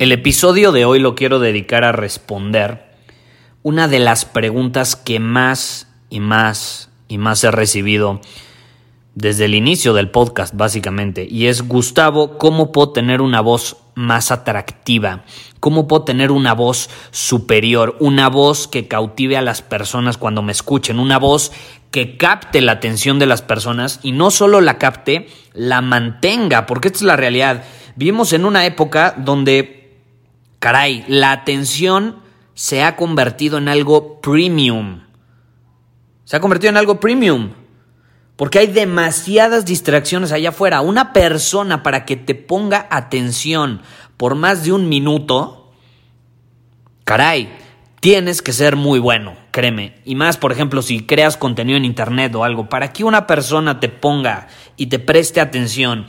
El episodio de hoy lo quiero dedicar a responder una de las preguntas que más y más y más he recibido desde el inicio del podcast, básicamente. Y es, Gustavo, ¿cómo puedo tener una voz más atractiva? ¿Cómo puedo tener una voz superior? Una voz que cautive a las personas cuando me escuchen. Una voz que capte la atención de las personas y no solo la capte, la mantenga. Porque esta es la realidad. Vivimos en una época donde, caray, la atención se ha convertido en algo premium. Se ha convertido en algo premium. Porque hay demasiadas distracciones allá afuera. Una persona para que te ponga atención por más de un minuto, caray, tienes que ser muy bueno, créeme. Y más, por ejemplo, si creas contenido en internet o algo, para que una persona te ponga y te preste atención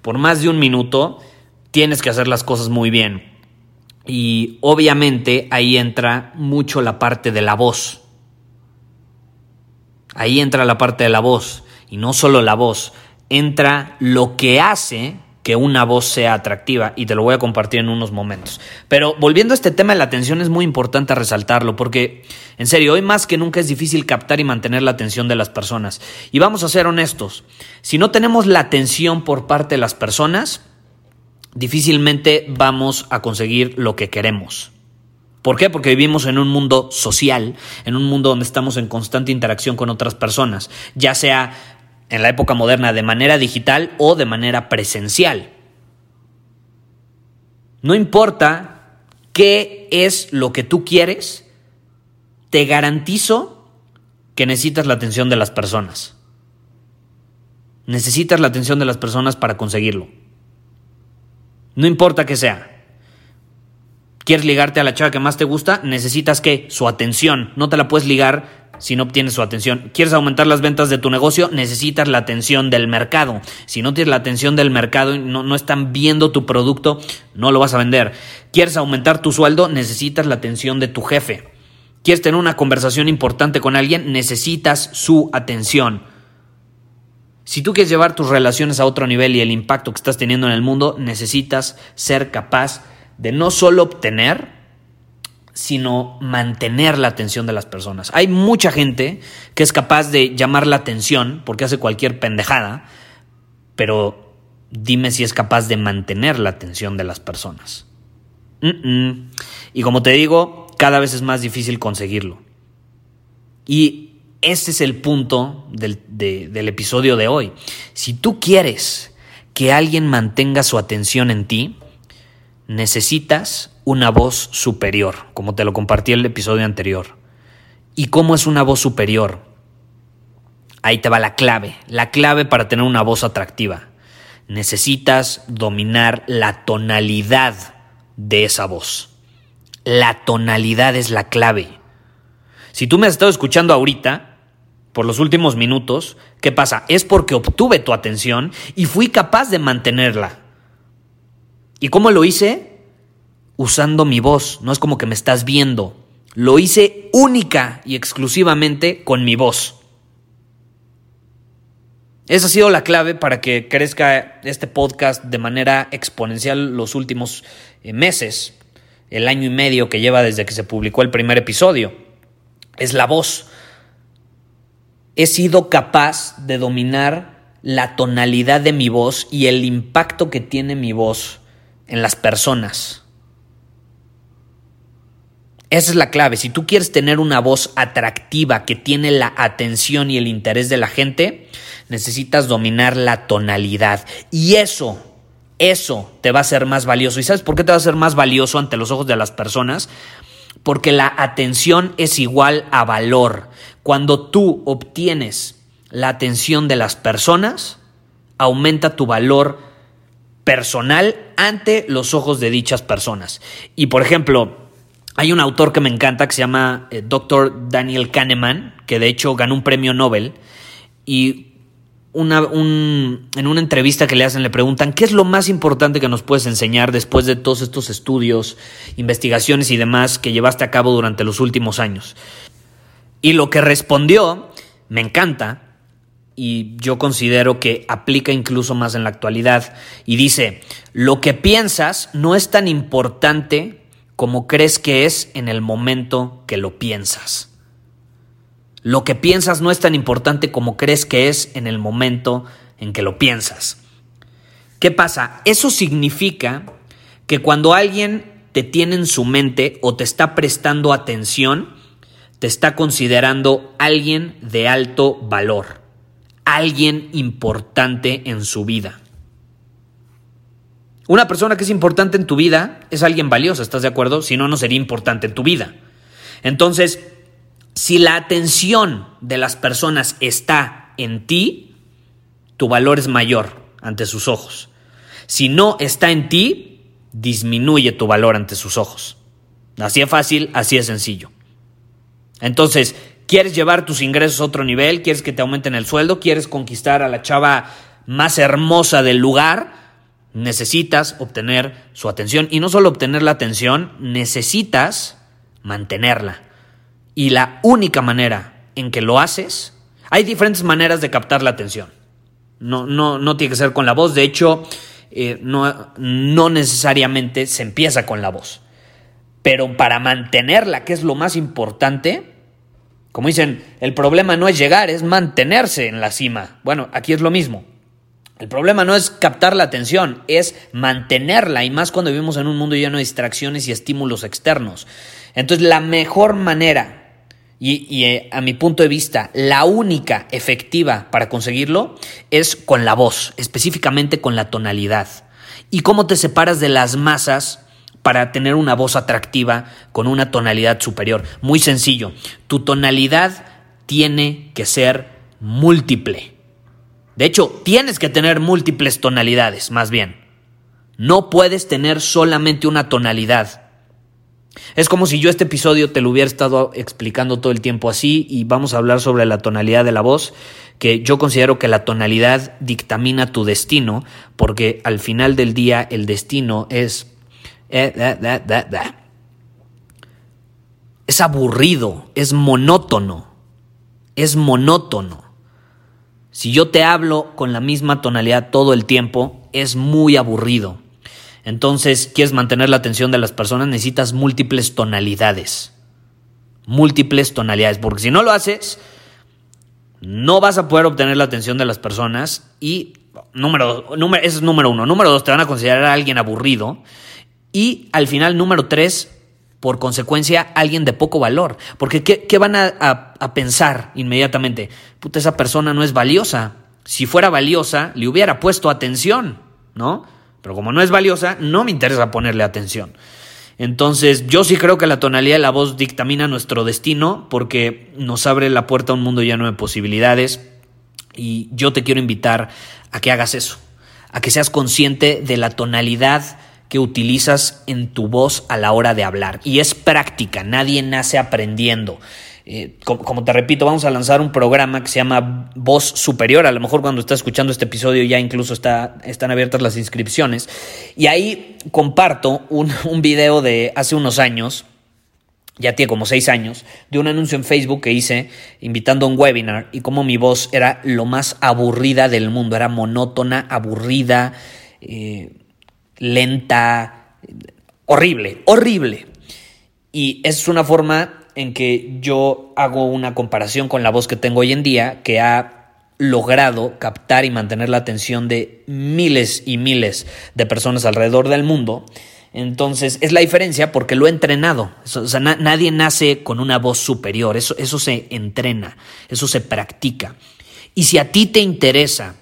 por más de un minuto, tienes que hacer las cosas muy bien. Y obviamente ahí entra mucho la parte de la voz. Ahí entra la parte de la voz y no solo la voz, entra lo que hace que una voz sea atractiva y te lo voy a compartir en unos momentos. Pero volviendo a este tema de la atención es muy importante resaltarlo porque en serio, hoy más que nunca es difícil captar y mantener la atención de las personas. Y vamos a ser honestos, si no tenemos la atención por parte de las personas, difícilmente vamos a conseguir lo que queremos. ¿Por qué? Porque vivimos en un mundo social, en un mundo donde estamos en constante interacción con otras personas, ya sea en la época moderna de manera digital o de manera presencial. No importa qué es lo que tú quieres, te garantizo que necesitas la atención de las personas. Necesitas la atención de las personas para conseguirlo. No importa qué sea. ¿Quieres ligarte a la chava que más te gusta? Necesitas que su atención. No te la puedes ligar si no obtienes su atención. ¿Quieres aumentar las ventas de tu negocio? Necesitas la atención del mercado. Si no tienes la atención del mercado y no, no, están viendo tu producto, no lo vas a vender. ¿Quieres aumentar tu sueldo? Necesitas la atención de tu jefe. ¿Quieres tener una conversación importante con alguien? Necesitas su atención. Si tú quieres llevar tus relaciones a otro nivel y el impacto que estás teniendo en el mundo, necesitas ser capaz de no solo obtener, sino mantener la atención de las personas. Hay mucha gente que es capaz de llamar la atención porque hace cualquier pendejada, pero dime si es capaz de mantener la atención de las personas. Y como te digo, cada vez es más difícil conseguirlo. Y ese es el punto del, del episodio de hoy. Si tú quieres que alguien mantenga su atención en ti, necesitas una voz superior, como te lo compartí en el episodio anterior. ¿Y cómo es una voz superior? Ahí te va la clave, la clave para tener una voz atractiva. Necesitas dominar la tonalidad de esa voz. La tonalidad es la clave. Si tú me has estado escuchando ahorita, por los últimos minutos, ¿qué pasa? Es porque obtuve tu atención y fui capaz de mantenerla. ¿Y cómo lo hice? Usando mi voz, no es como que me estás viendo. Lo hice única y exclusivamente con mi voz. Esa ha sido la clave para que crezca este podcast de manera exponencial los últimos eh, meses, el año y medio que lleva desde que se publicó el primer episodio. Es la voz. He sido capaz de dominar la tonalidad de mi voz y el impacto que tiene mi voz en las personas. Esa es la clave. Si tú quieres tener una voz atractiva que tiene la atención y el interés de la gente, necesitas dominar la tonalidad. Y eso, eso te va a ser más valioso. ¿Y sabes por qué te va a ser más valioso ante los ojos de las personas? Porque la atención es igual a valor. Cuando tú obtienes la atención de las personas, aumenta tu valor personal ante los ojos de dichas personas. Y por ejemplo, hay un autor que me encanta que se llama eh, Dr. Daniel Kahneman, que de hecho ganó un premio Nobel. Y en una entrevista que le hacen le preguntan, ¿qué es lo más importante que nos puedes enseñar después de todos estos estudios, investigaciones y demás que llevaste a cabo durante los últimos años? Y lo que respondió, me encanta, y yo considero que aplica incluso más en la actualidad, y dice, lo que piensas no es tan importante como crees que es en el momento que lo piensas. Lo que piensas no es tan importante como crees que es en el momento en que lo piensas. ¿Qué pasa? Eso significa que cuando alguien te tiene en su mente o te está prestando atención, te está considerando alguien de alto valor, alguien importante en su vida. Una persona que es importante en tu vida es alguien valioso, ¿estás de acuerdo? Si no, no sería importante en tu vida. Entonces, si la atención de las personas está en ti, tu valor es mayor ante sus ojos. Si no está en ti, disminuye tu valor ante sus ojos. Así es fácil, así es sencillo. Entonces, ¿quieres llevar tus ingresos a otro nivel? ¿Quieres que te aumenten el sueldo? ¿Quieres conquistar a la chava más hermosa del lugar? necesitas obtener su atención y no solo obtener la atención, necesitas mantenerla. Y la única manera en que lo haces, hay diferentes maneras de captar la atención. No, no, no tiene que ser con la voz, de hecho, eh, no, no necesariamente se empieza con la voz. Pero para mantenerla, que es lo más importante, como dicen, el problema no es llegar, es mantenerse en la cima. Bueno, aquí es lo mismo. El problema no es captar la atención, es mantenerla y más cuando vivimos en un mundo lleno de distracciones y estímulos externos. Entonces la mejor manera y, eh, a mi punto de vista, la única efectiva para conseguirlo es con la voz, específicamente con la tonalidad. ¿Y cómo te separas de las masas para tener una voz atractiva con una tonalidad superior? Muy sencillo, tu tonalidad tiene que ser múltiple. De hecho, tienes que tener múltiples tonalidades, más bien. No puedes tener solamente una tonalidad. Es como si yo este episodio te lo hubiera estado explicando todo el tiempo así y vamos a hablar sobre la tonalidad de la voz, que yo considero que la tonalidad dictamina tu destino, porque al final del día el destino es... Eh, es aburrido, es monótono, es monótono. Si yo te hablo con la misma tonalidad todo el tiempo, es muy aburrido. Entonces, quieres mantener la atención de las personas, necesitas múltiples tonalidades. Múltiples tonalidades, porque si no lo haces, no vas a poder obtener la atención de las personas y número, número, ese es número uno. Número dos, te van a considerar a alguien aburrido. Y al final, número tres, por consecuencia, alguien de poco valor. Porque ¿qué, van a, pensar inmediatamente? Puta, esa persona no es valiosa. Si fuera valiosa, le hubiera puesto atención, ¿no? Pero como no es valiosa, no me interesa ponerle atención. Entonces, yo sí creo que la tonalidad de la voz dictamina nuestro destino porque nos abre la puerta a un mundo lleno de posibilidades. Y yo te quiero invitar a que hagas eso, a que seas consciente de la tonalidad que utilizas en tu voz a la hora de hablar. Y es práctica, nadie nace aprendiendo. Eh, como, te repito, vamos a lanzar un programa que se llama Voz Superior. A lo mejor cuando estás escuchando este episodio ya incluso está, están abiertas las inscripciones. Y ahí comparto un, un video de hace unos años, ya tiene como seis años, de un anuncio en Facebook que hice invitando a un webinar y cómo mi voz era lo más aburrida del mundo, era monótona, aburrida. Eh, lenta, horrible, horrible. Y es una forma en que yo hago una comparación con la voz que tengo hoy en día, que ha logrado captar y mantener la atención de miles y miles de personas alrededor del mundo. Entonces, es la diferencia porque lo he entrenado. o sea, nadie nace con una voz superior. Eso, eso se entrena, eso se practica. Y si a ti te interesa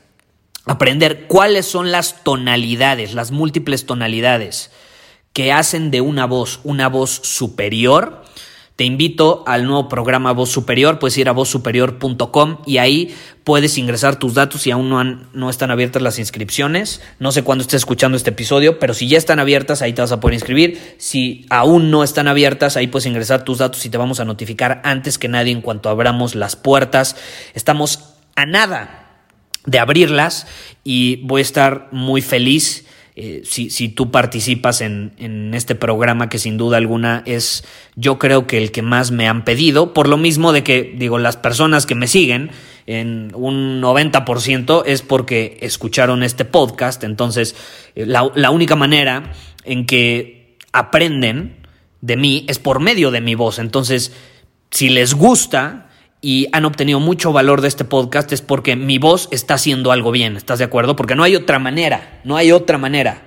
aprender cuáles son las tonalidades, las múltiples tonalidades que hacen de una voz una voz superior, te invito al nuevo programa Voz Superior, puedes ir a vozsuperior.com y ahí puedes ingresar tus datos si aún no, no están abiertas las inscripciones. No sé cuándo estés escuchando este episodio, pero si ya están abiertas, ahí te vas a poder inscribir. Si aún no están abiertas, ahí puedes ingresar tus datos y te vamos a notificar antes que nadie en cuanto abramos las puertas. Estamos a nada de abrirlas y voy a estar muy feliz eh, si, si, tú participas en, en, este programa que sin duda alguna es yo creo que el que más me han pedido, por lo mismo de que digo las personas que me siguen en un 90% es porque escucharon este podcast, entonces eh, la, la única manera en que aprenden de mí es por medio de mi voz, entonces si les gusta, y han obtenido mucho valor de este podcast es porque mi voz está haciendo algo bien, ¿estás de acuerdo? Porque no hay otra manera, no hay otra manera.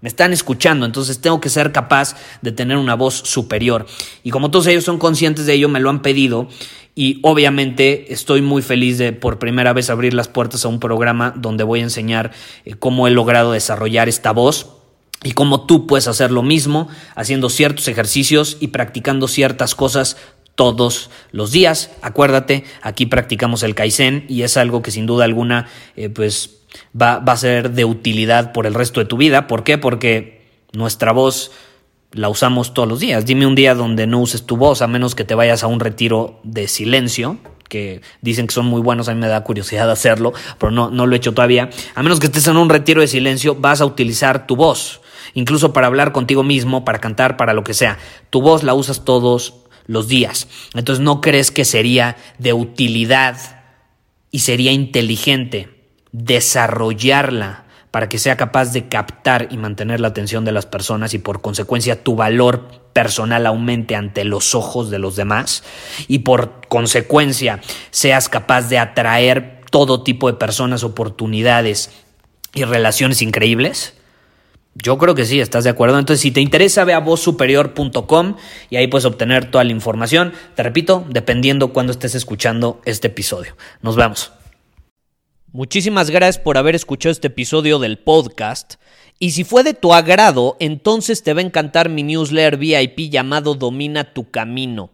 Me están escuchando, entonces tengo que ser capaz de tener una voz superior. Y como todos ellos son conscientes de ello, me lo han pedido y obviamente estoy muy feliz de por primera vez abrir las puertas a un programa donde voy a enseñar eh, cómo he logrado desarrollar esta voz y cómo tú puedes hacer lo mismo haciendo ciertos ejercicios y practicando ciertas cosas todos los días. Acuérdate, aquí practicamos el Kaizen y es algo que sin duda alguna eh, pues va, a ser de utilidad por el resto de tu vida. ¿Por qué? Porque nuestra voz la usamos todos los días. Dime un día donde no uses tu voz, a menos que te vayas a un retiro de silencio, que dicen que son muy buenos, a mí me da curiosidad hacerlo, pero no, no lo he hecho todavía. A menos que estés en un retiro de silencio, vas a utilizar tu voz, incluso para hablar contigo mismo, para cantar, para lo que sea. Tu voz la usas todos los días. Entonces, ¿no crees que sería de utilidad y sería inteligente desarrollarla para que sea capaz de captar y mantener la atención de las personas y por consecuencia tu valor personal aumente ante los ojos de los demás y por consecuencia seas capaz de atraer todo tipo de personas, oportunidades y relaciones increíbles? Yo creo que sí, ¿estás de acuerdo? Entonces, si te interesa, ve a vozsuperior.com y ahí puedes obtener toda la información. Te repito, dependiendo cuando estés escuchando este episodio. Nos vemos. Muchísimas gracias por haber escuchado este episodio del podcast. Y si fue de tu agrado, entonces te va a encantar mi newsletter VIP llamado Domina tu Camino.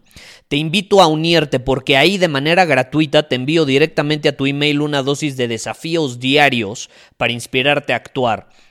Te invito a unirte porque ahí de manera gratuita te envío directamente a tu email una dosis de desafíos diarios para inspirarte a actuar.